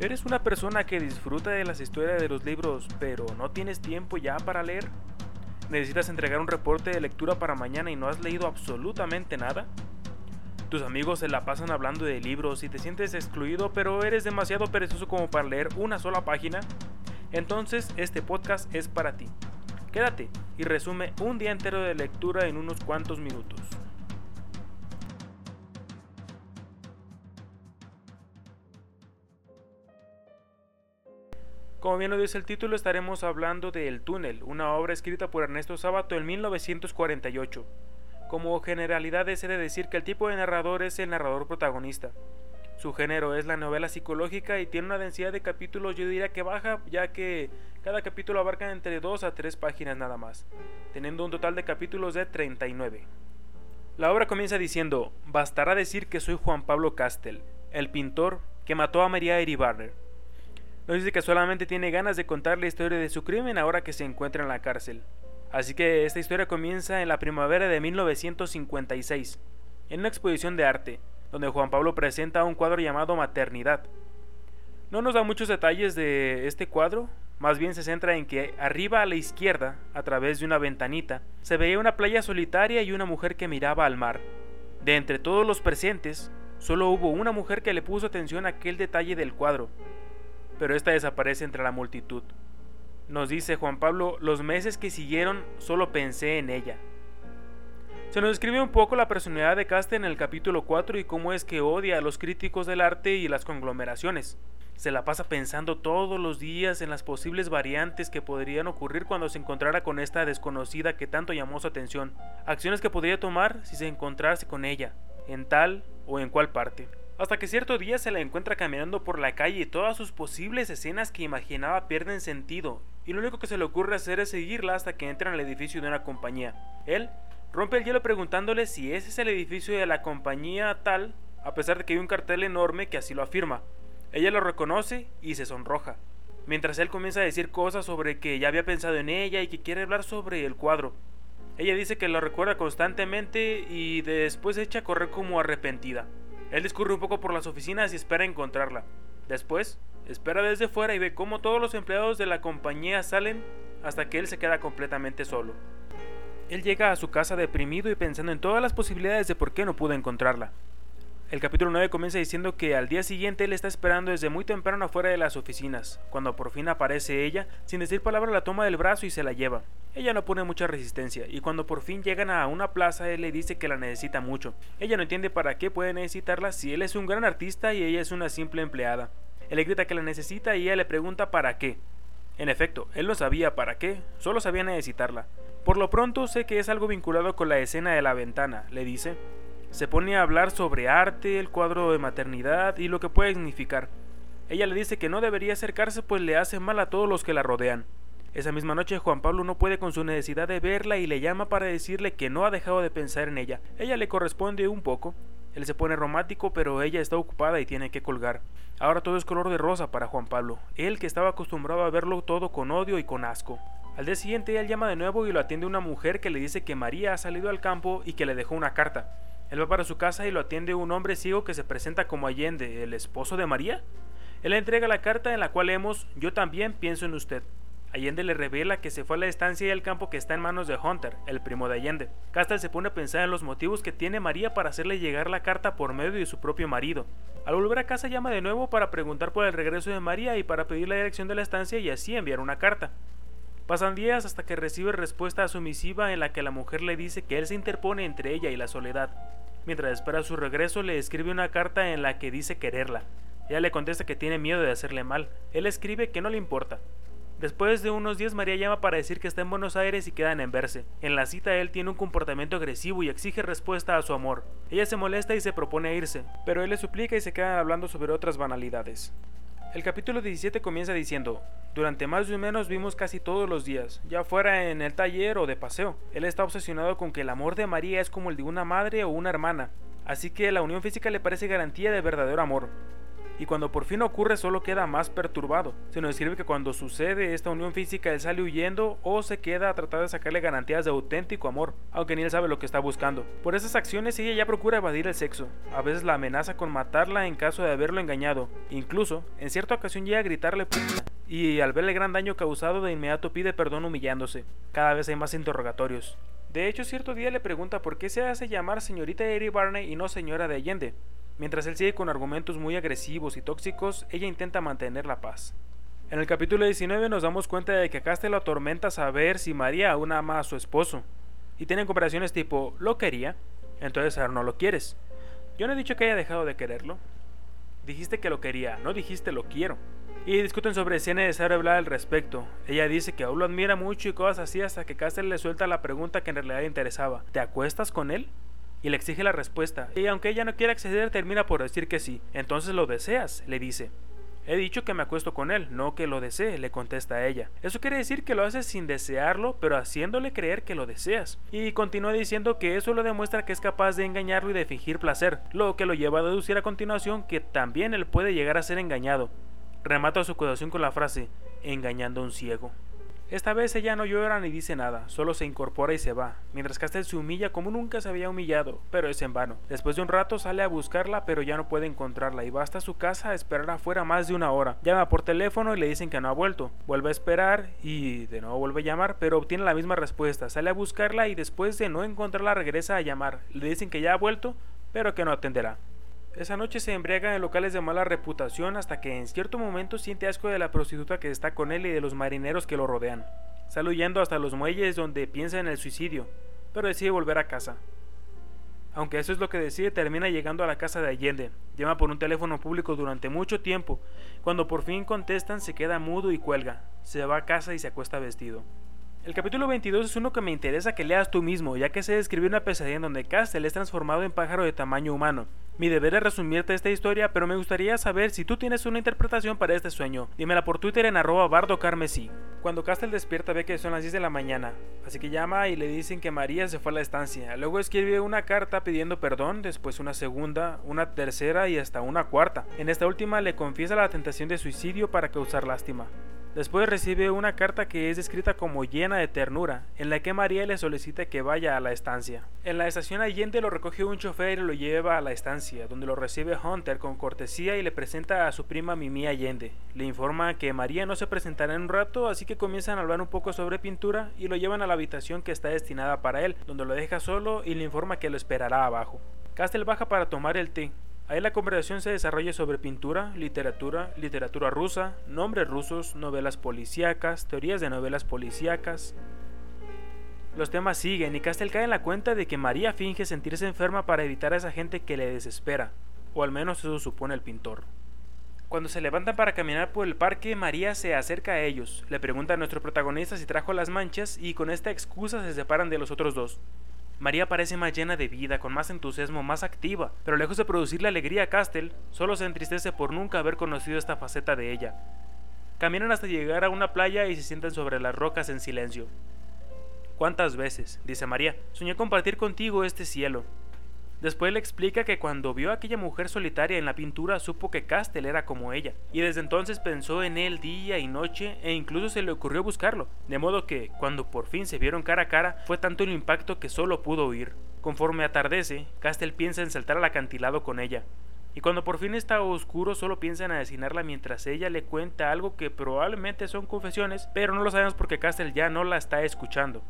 ¿Eres una persona que disfruta de las historias de los libros, pero no tienes tiempo ya para leer? ¿Necesitas entregar un reporte de lectura para mañana y no has leído absolutamente nada? Tus amigos se la pasan hablando de libros y te sientes excluido, pero eres demasiado perezoso como para leer una sola página. Entonces, este podcast es para ti. Quédate y resume un día entero de lectura en unos cuantos minutos. Como bien lo dice el título, estaremos hablando de El túnel, una obra escrita por Ernesto Sábato en 1948. Como generalidad es de decir que el tipo de narrador es el narrador protagonista. Su género es la novela psicológica y tiene una densidad de capítulos yo diría que baja ya que cada capítulo abarca entre 2 a 3 páginas nada más, teniendo un total de capítulos de 39. La obra comienza diciendo, bastará decir que soy Juan Pablo Castel, el pintor que mató a María Iribarner nos dice que solamente tiene ganas de contar la historia de su crimen ahora que se encuentra en la cárcel. Así que esta historia comienza en la primavera de 1956, en una exposición de arte, donde Juan Pablo presenta un cuadro llamado Maternidad. No nos da muchos detalles de este cuadro, más bien se centra en que arriba a la izquierda, a través de una ventanita, se veía una playa solitaria y una mujer que miraba al mar. De entre todos los presentes, solo hubo una mujer que le puso atención a aquel detalle del cuadro, pero esta desaparece entre la multitud. Nos dice Juan Pablo, los meses que siguieron solo pensé en ella. Se nos describe un poco la personalidad de Caste en el capítulo 4 y cómo es que odia a los críticos del arte y las conglomeraciones. Se la pasa pensando todos los días en las posibles variantes que podrían ocurrir cuando se encontrara con esta desconocida que tanto llamó su atención, acciones que podría tomar si se encontrase con ella, en tal o en cual parte hasta que cierto día se la encuentra caminando por la calle y todas sus posibles escenas que imaginaba pierden sentido, y lo único que se le ocurre hacer es seguirla hasta que entra en el edificio de una compañía. Él rompe el hielo preguntándole si ese es el edificio de la compañía tal, a pesar de que hay un cartel enorme que así lo afirma. Ella lo reconoce y se sonroja, mientras él comienza a decir cosas sobre que ya había pensado en ella y que quiere hablar sobre el cuadro. Ella dice que lo recuerda constantemente y después echa a correr como arrepentida. Él discurre un poco por las oficinas y espera encontrarla. Después, espera desde fuera y ve cómo todos los empleados de la compañía salen hasta que él se queda completamente solo. Él llega a su casa deprimido y pensando en todas las posibilidades de por qué no pudo encontrarla. El capítulo 9 comienza diciendo que al día siguiente él está esperando desde muy temprano afuera de las oficinas. Cuando por fin aparece ella, sin decir palabra la toma del brazo y se la lleva. Ella no pone mucha resistencia y cuando por fin llegan a una plaza él le dice que la necesita mucho. Ella no entiende para qué puede necesitarla si él es un gran artista y ella es una simple empleada. Él le grita que la necesita y ella le pregunta para qué. En efecto, él no sabía para qué, solo sabía necesitarla. Por lo pronto sé que es algo vinculado con la escena de la ventana, le dice. Se pone a hablar sobre arte, el cuadro de maternidad y lo que puede significar. Ella le dice que no debería acercarse pues le hace mal a todos los que la rodean. Esa misma noche Juan Pablo no puede con su necesidad de verla y le llama para decirle que no ha dejado de pensar en ella. Ella le corresponde un poco. Él se pone romántico pero ella está ocupada y tiene que colgar. Ahora todo es color de rosa para Juan Pablo, él que estaba acostumbrado a verlo todo con odio y con asco. Al día siguiente él llama de nuevo y lo atiende una mujer que le dice que María ha salido al campo y que le dejó una carta. Él va para su casa y lo atiende un hombre ciego que se presenta como Allende, el esposo de María. Él le entrega la carta en la cual leemos Yo también pienso en usted. Allende le revela que se fue a la estancia y al campo que está en manos de Hunter, el primo de Allende. Castle se pone a pensar en los motivos que tiene María para hacerle llegar la carta por medio de su propio marido. Al volver a casa llama de nuevo para preguntar por el regreso de María y para pedir la dirección de la estancia y así enviar una carta. Pasan días hasta que recibe respuesta a su misiva en la que la mujer le dice que él se interpone entre ella y la soledad. Mientras espera su regreso, le escribe una carta en la que dice quererla. Ella le contesta que tiene miedo de hacerle mal. Él escribe que no le importa. Después de unos días María llama para decir que está en Buenos Aires y quedan en verse. En la cita él tiene un comportamiento agresivo y exige respuesta a su amor. Ella se molesta y se propone irse, pero él le suplica y se quedan hablando sobre otras banalidades. El capítulo 17 comienza diciendo, durante más o menos vimos casi todos los días, ya fuera en el taller o de paseo. Él está obsesionado con que el amor de María es como el de una madre o una hermana, así que la unión física le parece garantía de verdadero amor. Y cuando por fin ocurre solo queda más perturbado. Se nos describe que cuando sucede esta unión física él sale huyendo o se queda a tratar de sacarle garantías de auténtico amor, aunque ni él sabe lo que está buscando. Por esas acciones ella ya procura evadir el sexo, a veces la amenaza con matarla en caso de haberlo engañado, incluso en cierta ocasión llega a gritarle puta y al ver el gran daño causado de inmediato pide perdón humillándose. Cada vez hay más interrogatorios. De hecho, cierto día le pregunta por qué se hace llamar señorita Eri Barney y no señora de Allende. Mientras él sigue con argumentos muy agresivos y tóxicos, ella intenta mantener la paz. En el capítulo 19 nos damos cuenta de que Castel lo atormenta saber si María aún ama a su esposo. Y tienen conversaciones tipo, ¿lo quería? Entonces ahora no lo quieres. Yo no he dicho que haya dejado de quererlo. Dijiste que lo quería, no dijiste lo quiero. Y discuten sobre si es necesario hablar al respecto. Ella dice que aún lo admira mucho y cosas así hasta que Castel le suelta la pregunta que en realidad le interesaba. ¿Te acuestas con él? Y le exige la respuesta. Y aunque ella no quiere acceder, termina por decir que sí. Entonces lo deseas, le dice. He dicho que me acuesto con él, no que lo desee, le contesta ella. Eso quiere decir que lo haces sin desearlo, pero haciéndole creer que lo deseas. Y continúa diciendo que eso lo demuestra que es capaz de engañarlo y de fingir placer, lo que lo lleva a deducir a continuación que también él puede llegar a ser engañado. Remata su acusación con la frase, engañando a un ciego. Esta vez ella no llora ni dice nada, solo se incorpora y se va, mientras Castel se humilla como nunca se había humillado, pero es en vano. Después de un rato sale a buscarla, pero ya no puede encontrarla y va hasta su casa a esperar afuera más de una hora. Llama por teléfono y le dicen que no ha vuelto. Vuelve a esperar y de nuevo vuelve a llamar, pero obtiene la misma respuesta. Sale a buscarla y después de no encontrarla regresa a llamar. Le dicen que ya ha vuelto, pero que no atenderá. Esa noche se embriaga en locales de mala reputación hasta que en cierto momento siente asco de la prostituta que está con él y de los marineros que lo rodean. Sale huyendo hasta los muelles donde piensa en el suicidio, pero decide volver a casa. Aunque eso es lo que decide, termina llegando a la casa de Allende. Llama por un teléfono público durante mucho tiempo. Cuando por fin contestan, se queda mudo y cuelga. Se va a casa y se acuesta vestido. El capítulo 22 es uno que me interesa que leas tú mismo, ya que se describe una pesadilla en donde Castle es transformado en pájaro de tamaño humano. Mi deber es resumirte esta historia, pero me gustaría saber si tú tienes una interpretación para este sueño. Dímela por Twitter en arroba bardocarmesí. Cuando Castle despierta ve que son las 10 de la mañana, así que llama y le dicen que María se fue a la estancia. Luego escribe una carta pidiendo perdón, después una segunda, una tercera y hasta una cuarta. En esta última le confiesa la tentación de suicidio para causar lástima. Después recibe una carta que es descrita como llena de ternura, en la que María le solicita que vaya a la estancia. En la estación Allende lo recoge un chofer y lo lleva a la estancia, donde lo recibe Hunter con cortesía y le presenta a su prima Mimi Allende. Le informa que María no se presentará en un rato, así que comienzan a hablar un poco sobre pintura y lo llevan a la habitación que está destinada para él, donde lo deja solo y le informa que lo esperará abajo. Castle baja para tomar el té, Ahí la conversación se desarrolla sobre pintura, literatura, literatura rusa, nombres rusos, novelas policíacas, teorías de novelas policíacas. Los temas siguen y Castel cae en la cuenta de que María finge sentirse enferma para evitar a esa gente que le desespera, o al menos eso supone el pintor. Cuando se levantan para caminar por el parque, María se acerca a ellos, le pregunta a nuestro protagonista si trajo las manchas y con esta excusa se separan de los otros dos. María parece más llena de vida, con más entusiasmo, más activa, pero lejos de producirle alegría a Castel, solo se entristece por nunca haber conocido esta faceta de ella. Caminan hasta llegar a una playa y se sientan sobre las rocas en silencio. ¿Cuántas veces, dice María, soñé compartir contigo este cielo? Después le explica que cuando vio a aquella mujer solitaria en la pintura supo que Castel era como ella, y desde entonces pensó en él día y noche e incluso se le ocurrió buscarlo, de modo que, cuando por fin se vieron cara a cara, fue tanto el impacto que solo pudo huir. Conforme atardece, Castel piensa en saltar al acantilado con ella, y cuando por fin está oscuro solo piensa en asesinarla mientras ella le cuenta algo que probablemente son confesiones, pero no lo sabemos porque Castel ya no la está escuchando.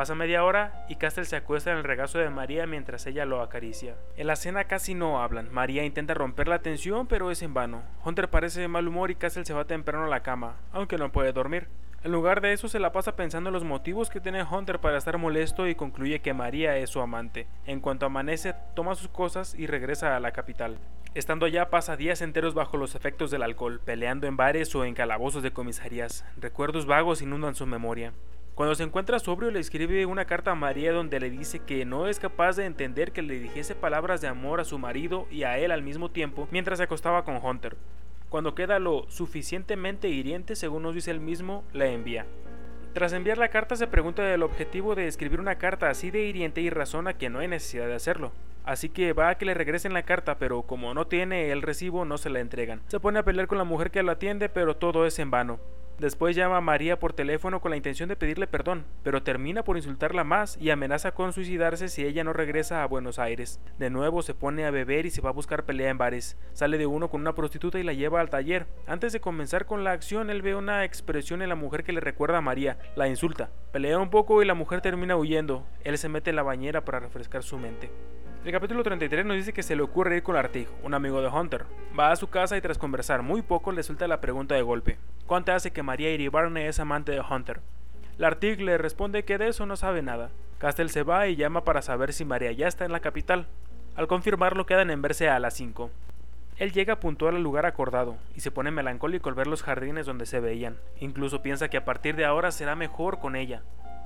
Pasa media hora y Castle se acuesta en el regazo de María mientras ella lo acaricia. En la cena casi no hablan. María intenta romper la tensión, pero es en vano. Hunter parece de mal humor y Castle se va temprano a la cama, aunque no puede dormir. En lugar de eso se la pasa pensando en los motivos que tiene Hunter para estar molesto y concluye que María es su amante. En cuanto amanece, toma sus cosas y regresa a la capital. Estando allá pasa días enteros bajo los efectos del alcohol, peleando en bares o en calabozos de comisarías. Recuerdos vagos inundan su memoria. Cuando se encuentra sobrio le escribe una carta a María donde le dice que no es capaz de entender que le dijese palabras de amor a su marido y a él al mismo tiempo mientras se acostaba con Hunter. Cuando queda lo suficientemente hiriente, según nos dice él mismo, la envía. Tras enviar la carta se pregunta del objetivo de escribir una carta así de hiriente y razona que no hay necesidad de hacerlo. Así que va a que le regresen la carta, pero como no tiene el recibo no se la entregan. Se pone a pelear con la mujer que lo atiende, pero todo es en vano. Después llama a María por teléfono con la intención de pedirle perdón, pero termina por insultarla más y amenaza con suicidarse si ella no regresa a Buenos Aires. De nuevo se pone a beber y se va a buscar pelea en bares. Sale de uno con una prostituta y la lleva al taller. Antes de comenzar con la acción, él ve una expresión en la mujer que le recuerda a María. La insulta. Pelea un poco y la mujer termina huyendo. Él se mete en la bañera para refrescar su mente. El capítulo 33 nos dice que se le ocurre ir con Artig, un amigo de Hunter. Va a su casa y tras conversar muy poco le suelta la pregunta de golpe. ¿Cuánto hace que María Iribarne es amante de Hunter? Lartig le responde que de eso no sabe nada. Castell se va y llama para saber si María ya está en la capital. Al confirmarlo quedan en verse a las 5. Él llega puntual al lugar acordado y se pone melancólico al ver los jardines donde se veían. Incluso piensa que a partir de ahora será mejor con ella,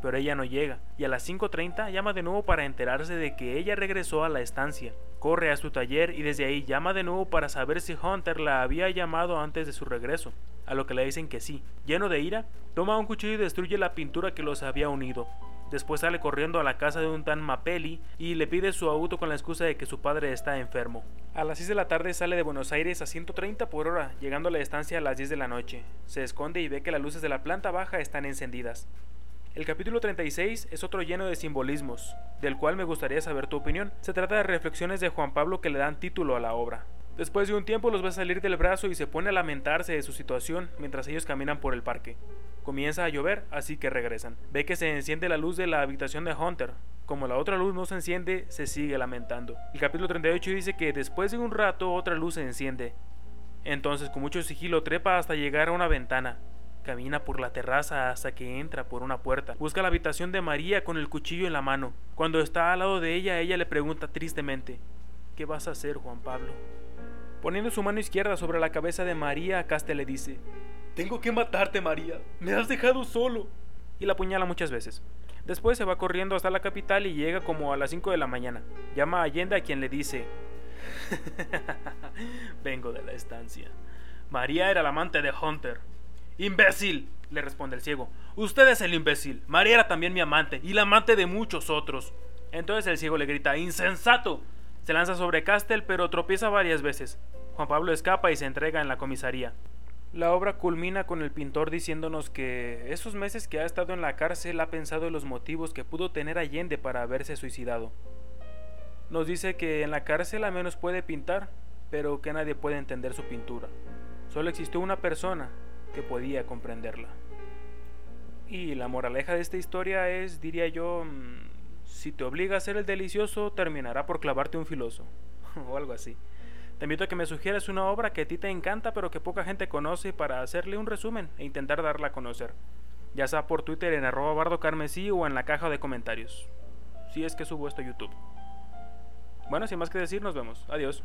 pero ella no llega, y a las 5.30 llama de nuevo para enterarse de que ella regresó a la estancia. Corre a su taller y desde ahí llama de nuevo para saber si Hunter la había llamado antes de su regreso, a lo que le dicen que sí. Lleno de ira, toma un cuchillo y destruye la pintura que los había unido. Después sale corriendo a la casa de un tan Mapelli y le pide su auto con la excusa de que su padre está enfermo. A las 6 de la tarde sale de Buenos Aires a 130 por hora, llegando a la estancia a las 10 de la noche. Se esconde y ve que las luces de la planta baja están encendidas. El capítulo 36 es otro lleno de simbolismos, del cual me gustaría saber tu opinión. Se trata de reflexiones de Juan Pablo que le dan título a la obra. Después de un tiempo los ve salir del brazo y se pone a lamentarse de su situación mientras ellos caminan por el parque. Comienza a llover, así que regresan. Ve que se enciende la luz de la habitación de Hunter. Como la otra luz no se enciende, se sigue lamentando. El capítulo 38 dice que después de un rato otra luz se enciende. Entonces con mucho sigilo trepa hasta llegar a una ventana. Camina por la terraza hasta que entra por una puerta. Busca la habitación de María con el cuchillo en la mano. Cuando está al lado de ella, ella le pregunta tristemente, ¿qué vas a hacer, Juan Pablo? Poniendo su mano izquierda sobre la cabeza de María, Caste le dice, Tengo que matarte, María. Me has dejado solo. Y la apuñala muchas veces. Después se va corriendo hasta la capital y llega como a las 5 de la mañana. Llama a Allende a quien le dice, Vengo de la estancia. María era la amante de Hunter. ¡Imbécil! le responde el ciego. Usted es el imbécil. María era también mi amante y la amante de muchos otros. Entonces el ciego le grita ¡Insensato! Se lanza sobre Castel pero tropieza varias veces. Juan Pablo escapa y se entrega en la comisaría. La obra culmina con el pintor diciéndonos que esos meses que ha estado en la cárcel ha pensado en los motivos que pudo tener Allende para haberse suicidado. Nos dice que en la cárcel a menos puede pintar, pero que nadie puede entender su pintura. Solo existió una persona, que podía comprenderla. Y la moraleja de esta historia es, diría yo, mm, si te obliga a ser el delicioso, terminará por clavarte un filoso, o algo así. Te invito a que me sugieras una obra que a ti te encanta pero que poca gente conoce para hacerle un resumen e intentar darla a conocer, ya sea por Twitter en arroba bardo o en la caja de comentarios, si es que subo esto a YouTube. Bueno, sin más que decir, nos vemos. Adiós.